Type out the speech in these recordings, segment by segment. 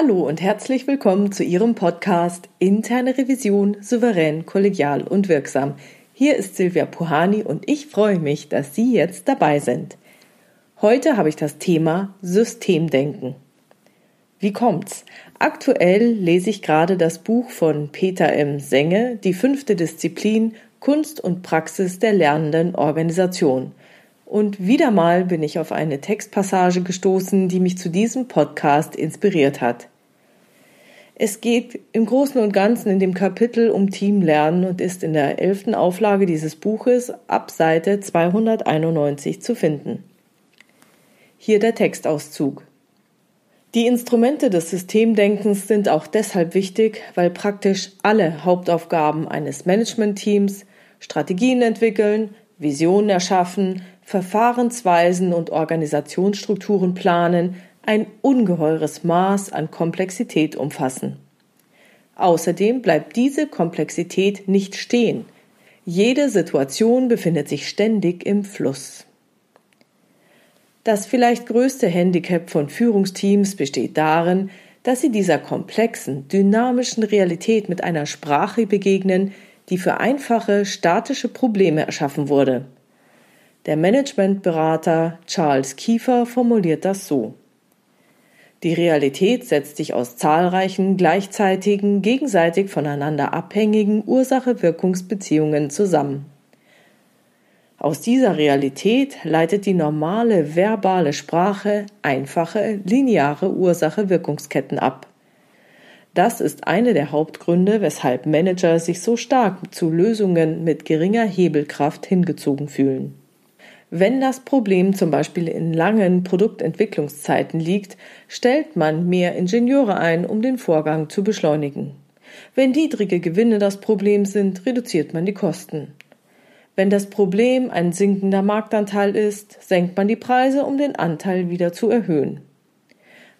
Hallo und herzlich willkommen zu Ihrem Podcast Interne Revision souverän, kollegial und wirksam. Hier ist Silvia Puhani und ich freue mich, dass Sie jetzt dabei sind. Heute habe ich das Thema Systemdenken. Wie kommt's? Aktuell lese ich gerade das Buch von Peter M. Senge, die fünfte Disziplin Kunst und Praxis der lernenden Organisation. Und wieder mal bin ich auf eine Textpassage gestoßen, die mich zu diesem Podcast inspiriert hat. Es geht im Großen und Ganzen in dem Kapitel um Teamlernen und ist in der elften Auflage dieses Buches ab Seite 291 zu finden. Hier der Textauszug. Die Instrumente des Systemdenkens sind auch deshalb wichtig, weil praktisch alle Hauptaufgaben eines Managementteams Strategien entwickeln, Visionen erschaffen, Verfahrensweisen und Organisationsstrukturen planen, ein ungeheures Maß an Komplexität umfassen. Außerdem bleibt diese Komplexität nicht stehen. Jede Situation befindet sich ständig im Fluss. Das vielleicht größte Handicap von Führungsteams besteht darin, dass sie dieser komplexen, dynamischen Realität mit einer Sprache begegnen, die für einfache, statische Probleme erschaffen wurde. Der Managementberater Charles Kiefer formuliert das so. Die Realität setzt sich aus zahlreichen, gleichzeitigen, gegenseitig voneinander abhängigen Ursache-Wirkungsbeziehungen zusammen. Aus dieser Realität leitet die normale verbale Sprache einfache, lineare Ursache-Wirkungsketten ab. Das ist eine der Hauptgründe, weshalb Manager sich so stark zu Lösungen mit geringer Hebelkraft hingezogen fühlen. Wenn das Problem zum Beispiel in langen Produktentwicklungszeiten liegt, stellt man mehr Ingenieure ein, um den Vorgang zu beschleunigen. Wenn niedrige Gewinne das Problem sind, reduziert man die Kosten. Wenn das Problem ein sinkender Marktanteil ist, senkt man die Preise, um den Anteil wieder zu erhöhen.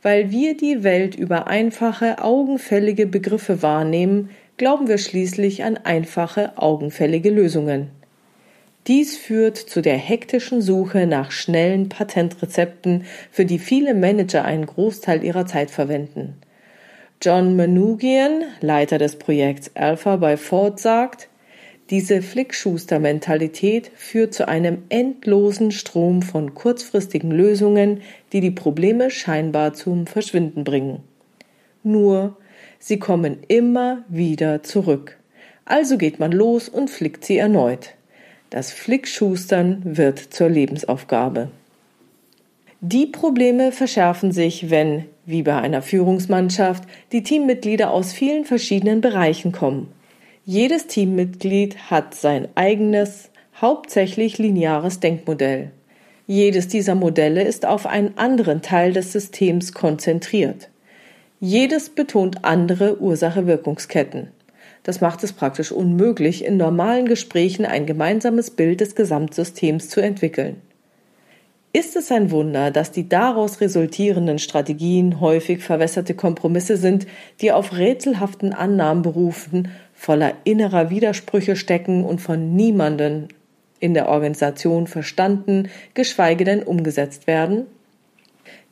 Weil wir die Welt über einfache, augenfällige Begriffe wahrnehmen, glauben wir schließlich an einfache, augenfällige Lösungen. Dies führt zu der hektischen Suche nach schnellen Patentrezepten, für die viele Manager einen Großteil ihrer Zeit verwenden. John Manugian, Leiter des Projekts Alpha bei Ford, sagt, diese Flickschuster-Mentalität führt zu einem endlosen Strom von kurzfristigen Lösungen, die die Probleme scheinbar zum Verschwinden bringen. Nur, sie kommen immer wieder zurück. Also geht man los und flickt sie erneut. Das Flickschustern wird zur Lebensaufgabe. Die Probleme verschärfen sich, wenn, wie bei einer Führungsmannschaft, die Teammitglieder aus vielen verschiedenen Bereichen kommen. Jedes Teammitglied hat sein eigenes, hauptsächlich lineares Denkmodell. Jedes dieser Modelle ist auf einen anderen Teil des Systems konzentriert. Jedes betont andere Ursache-Wirkungsketten. Das macht es praktisch unmöglich, in normalen Gesprächen ein gemeinsames Bild des Gesamtsystems zu entwickeln. Ist es ein Wunder, dass die daraus resultierenden Strategien häufig verwässerte Kompromisse sind, die auf rätselhaften Annahmen berufen, voller innerer Widersprüche stecken und von niemanden in der Organisation verstanden, geschweige denn umgesetzt werden?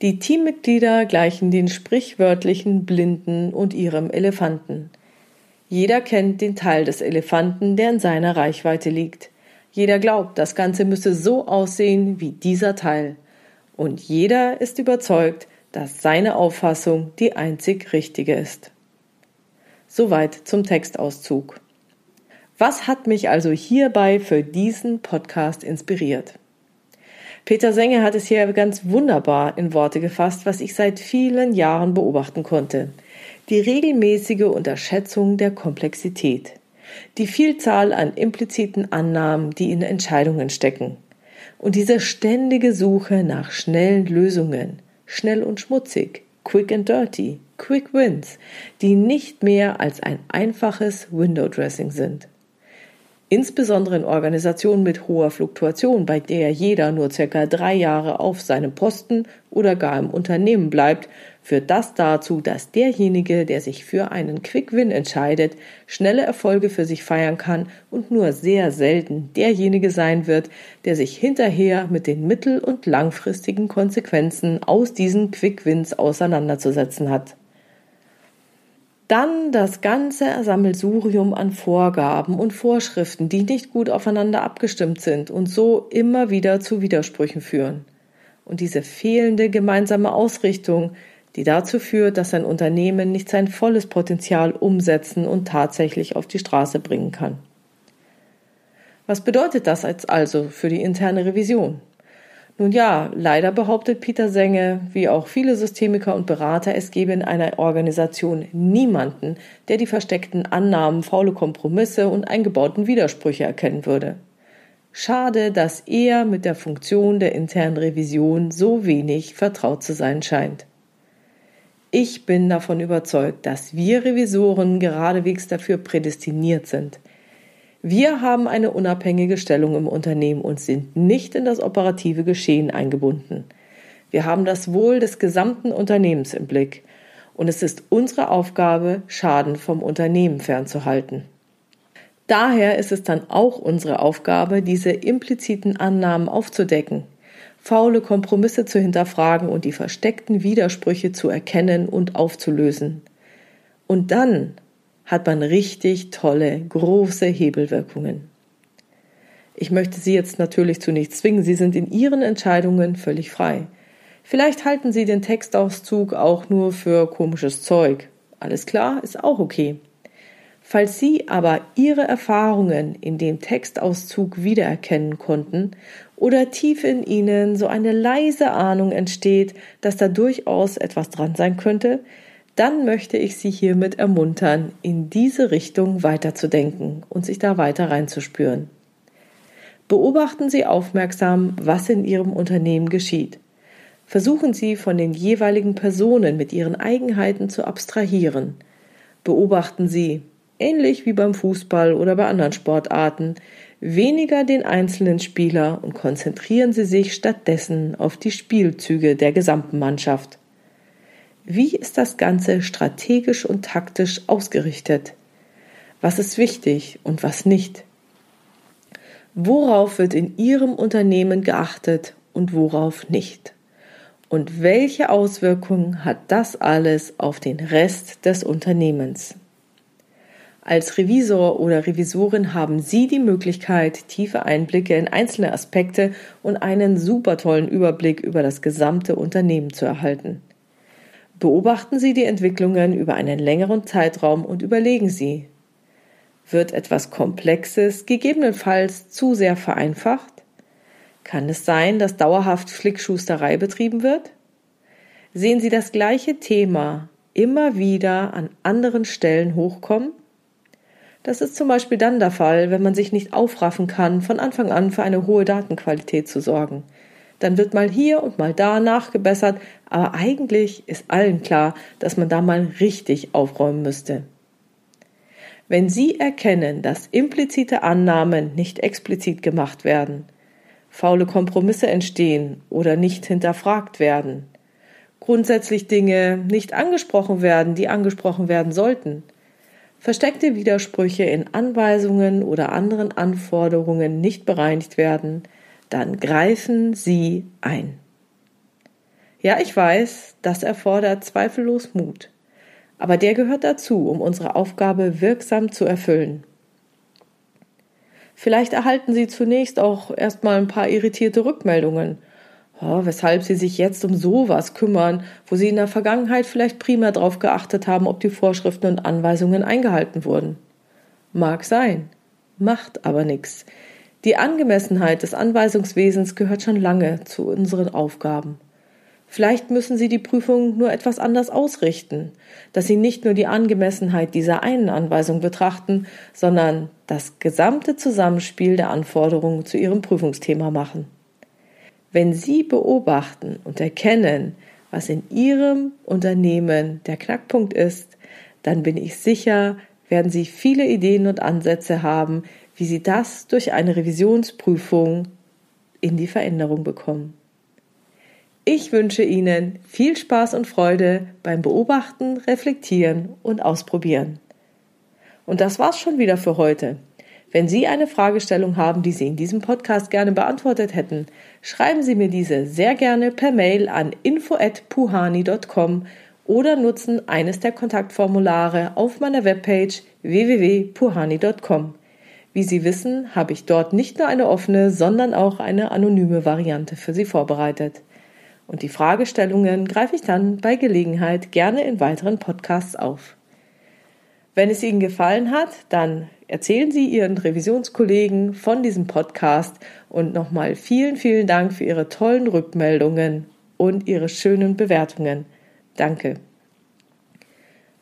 Die Teammitglieder gleichen den sprichwörtlichen Blinden und ihrem Elefanten. Jeder kennt den Teil des Elefanten, der in seiner Reichweite liegt. Jeder glaubt, das Ganze müsse so aussehen wie dieser Teil. Und jeder ist überzeugt, dass seine Auffassung die einzig richtige ist. Soweit zum Textauszug. Was hat mich also hierbei für diesen Podcast inspiriert? Peter Senge hat es hier ganz wunderbar in Worte gefasst, was ich seit vielen Jahren beobachten konnte die regelmäßige Unterschätzung der Komplexität, die Vielzahl an impliziten Annahmen, die in Entscheidungen stecken, und diese ständige Suche nach schnellen Lösungen, schnell und schmutzig, quick and dirty, quick wins, die nicht mehr als ein einfaches Window Dressing sind. Insbesondere in Organisationen mit hoher Fluktuation, bei der jeder nur circa drei Jahre auf seinem Posten oder gar im Unternehmen bleibt, führt das dazu, dass derjenige, der sich für einen Quick-Win entscheidet, schnelle Erfolge für sich feiern kann und nur sehr selten derjenige sein wird, der sich hinterher mit den mittel- und langfristigen Konsequenzen aus diesen Quick-Wins auseinanderzusetzen hat. Dann das ganze Sammelsurium an Vorgaben und Vorschriften, die nicht gut aufeinander abgestimmt sind und so immer wieder zu Widersprüchen führen. Und diese fehlende gemeinsame Ausrichtung, die dazu führt, dass ein Unternehmen nicht sein volles Potenzial umsetzen und tatsächlich auf die Straße bringen kann. Was bedeutet das jetzt also für die interne Revision? Nun ja, leider behauptet Peter Senge, wie auch viele Systemiker und Berater, es gebe in einer Organisation niemanden, der die versteckten Annahmen, faule Kompromisse und eingebauten Widersprüche erkennen würde. Schade, dass er mit der Funktion der internen Revision so wenig vertraut zu sein scheint. Ich bin davon überzeugt, dass wir Revisoren geradewegs dafür prädestiniert sind – wir haben eine unabhängige Stellung im Unternehmen und sind nicht in das operative Geschehen eingebunden. Wir haben das Wohl des gesamten Unternehmens im Blick und es ist unsere Aufgabe, Schaden vom Unternehmen fernzuhalten. Daher ist es dann auch unsere Aufgabe, diese impliziten Annahmen aufzudecken, faule Kompromisse zu hinterfragen und die versteckten Widersprüche zu erkennen und aufzulösen. Und dann hat man richtig tolle, große Hebelwirkungen. Ich möchte Sie jetzt natürlich zu nichts zwingen, Sie sind in Ihren Entscheidungen völlig frei. Vielleicht halten Sie den Textauszug auch nur für komisches Zeug. Alles klar, ist auch okay. Falls Sie aber Ihre Erfahrungen in dem Textauszug wiedererkennen konnten oder tief in Ihnen so eine leise Ahnung entsteht, dass da durchaus etwas dran sein könnte, dann möchte ich Sie hiermit ermuntern, in diese Richtung weiterzudenken und sich da weiter reinzuspüren. Beobachten Sie aufmerksam, was in Ihrem Unternehmen geschieht. Versuchen Sie von den jeweiligen Personen mit ihren Eigenheiten zu abstrahieren. Beobachten Sie, ähnlich wie beim Fußball oder bei anderen Sportarten, weniger den einzelnen Spieler und konzentrieren Sie sich stattdessen auf die Spielzüge der gesamten Mannschaft. Wie ist das Ganze strategisch und taktisch ausgerichtet? Was ist wichtig und was nicht? Worauf wird in Ihrem Unternehmen geachtet und worauf nicht? Und welche Auswirkungen hat das alles auf den Rest des Unternehmens? Als Revisor oder Revisorin haben Sie die Möglichkeit, tiefe Einblicke in einzelne Aspekte und einen super tollen Überblick über das gesamte Unternehmen zu erhalten. Beobachten Sie die Entwicklungen über einen längeren Zeitraum und überlegen Sie, wird etwas Komplexes gegebenenfalls zu sehr vereinfacht? Kann es sein, dass dauerhaft Flickschusterei betrieben wird? Sehen Sie das gleiche Thema immer wieder an anderen Stellen hochkommen? Das ist zum Beispiel dann der Fall, wenn man sich nicht aufraffen kann, von Anfang an für eine hohe Datenqualität zu sorgen. Dann wird mal hier und mal da nachgebessert, aber eigentlich ist allen klar, dass man da mal richtig aufräumen müsste. Wenn Sie erkennen, dass implizite Annahmen nicht explizit gemacht werden, faule Kompromisse entstehen oder nicht hinterfragt werden, grundsätzlich Dinge nicht angesprochen werden, die angesprochen werden sollten, versteckte Widersprüche in Anweisungen oder anderen Anforderungen nicht bereinigt werden, dann greifen Sie ein. Ja, ich weiß, das erfordert zweifellos Mut. Aber der gehört dazu, um unsere Aufgabe wirksam zu erfüllen. Vielleicht erhalten Sie zunächst auch erstmal ein paar irritierte Rückmeldungen, oh, weshalb Sie sich jetzt um sowas kümmern, wo Sie in der Vergangenheit vielleicht primär darauf geachtet haben, ob die Vorschriften und Anweisungen eingehalten wurden. Mag sein, macht aber nichts. Die Angemessenheit des Anweisungswesens gehört schon lange zu unseren Aufgaben. Vielleicht müssen Sie die Prüfung nur etwas anders ausrichten, dass Sie nicht nur die Angemessenheit dieser einen Anweisung betrachten, sondern das gesamte Zusammenspiel der Anforderungen zu Ihrem Prüfungsthema machen. Wenn Sie beobachten und erkennen, was in Ihrem Unternehmen der Knackpunkt ist, dann bin ich sicher, werden Sie viele Ideen und Ansätze haben, wie Sie das durch eine Revisionsprüfung in die Veränderung bekommen. Ich wünsche Ihnen viel Spaß und Freude beim Beobachten, Reflektieren und Ausprobieren. Und das war's schon wieder für heute. Wenn Sie eine Fragestellung haben, die Sie in diesem Podcast gerne beantwortet hätten, schreiben Sie mir diese sehr gerne per Mail an info@puhani.com oder nutzen eines der Kontaktformulare auf meiner Webpage www.puhani.com. Wie Sie wissen, habe ich dort nicht nur eine offene, sondern auch eine anonyme Variante für Sie vorbereitet. Und die Fragestellungen greife ich dann bei Gelegenheit gerne in weiteren Podcasts auf. Wenn es Ihnen gefallen hat, dann erzählen Sie Ihren Revisionskollegen von diesem Podcast und nochmal vielen, vielen Dank für Ihre tollen Rückmeldungen und Ihre schönen Bewertungen. Danke.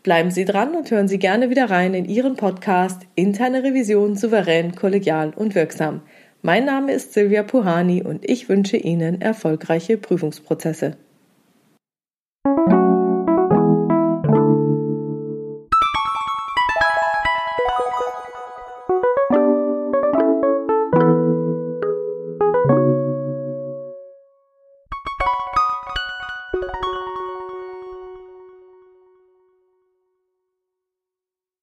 Bleiben Sie dran und hören Sie gerne wieder rein in Ihren Podcast Interne Revision souverän, kollegial und wirksam. Mein Name ist Silvia Puhani und ich wünsche Ihnen erfolgreiche Prüfungsprozesse.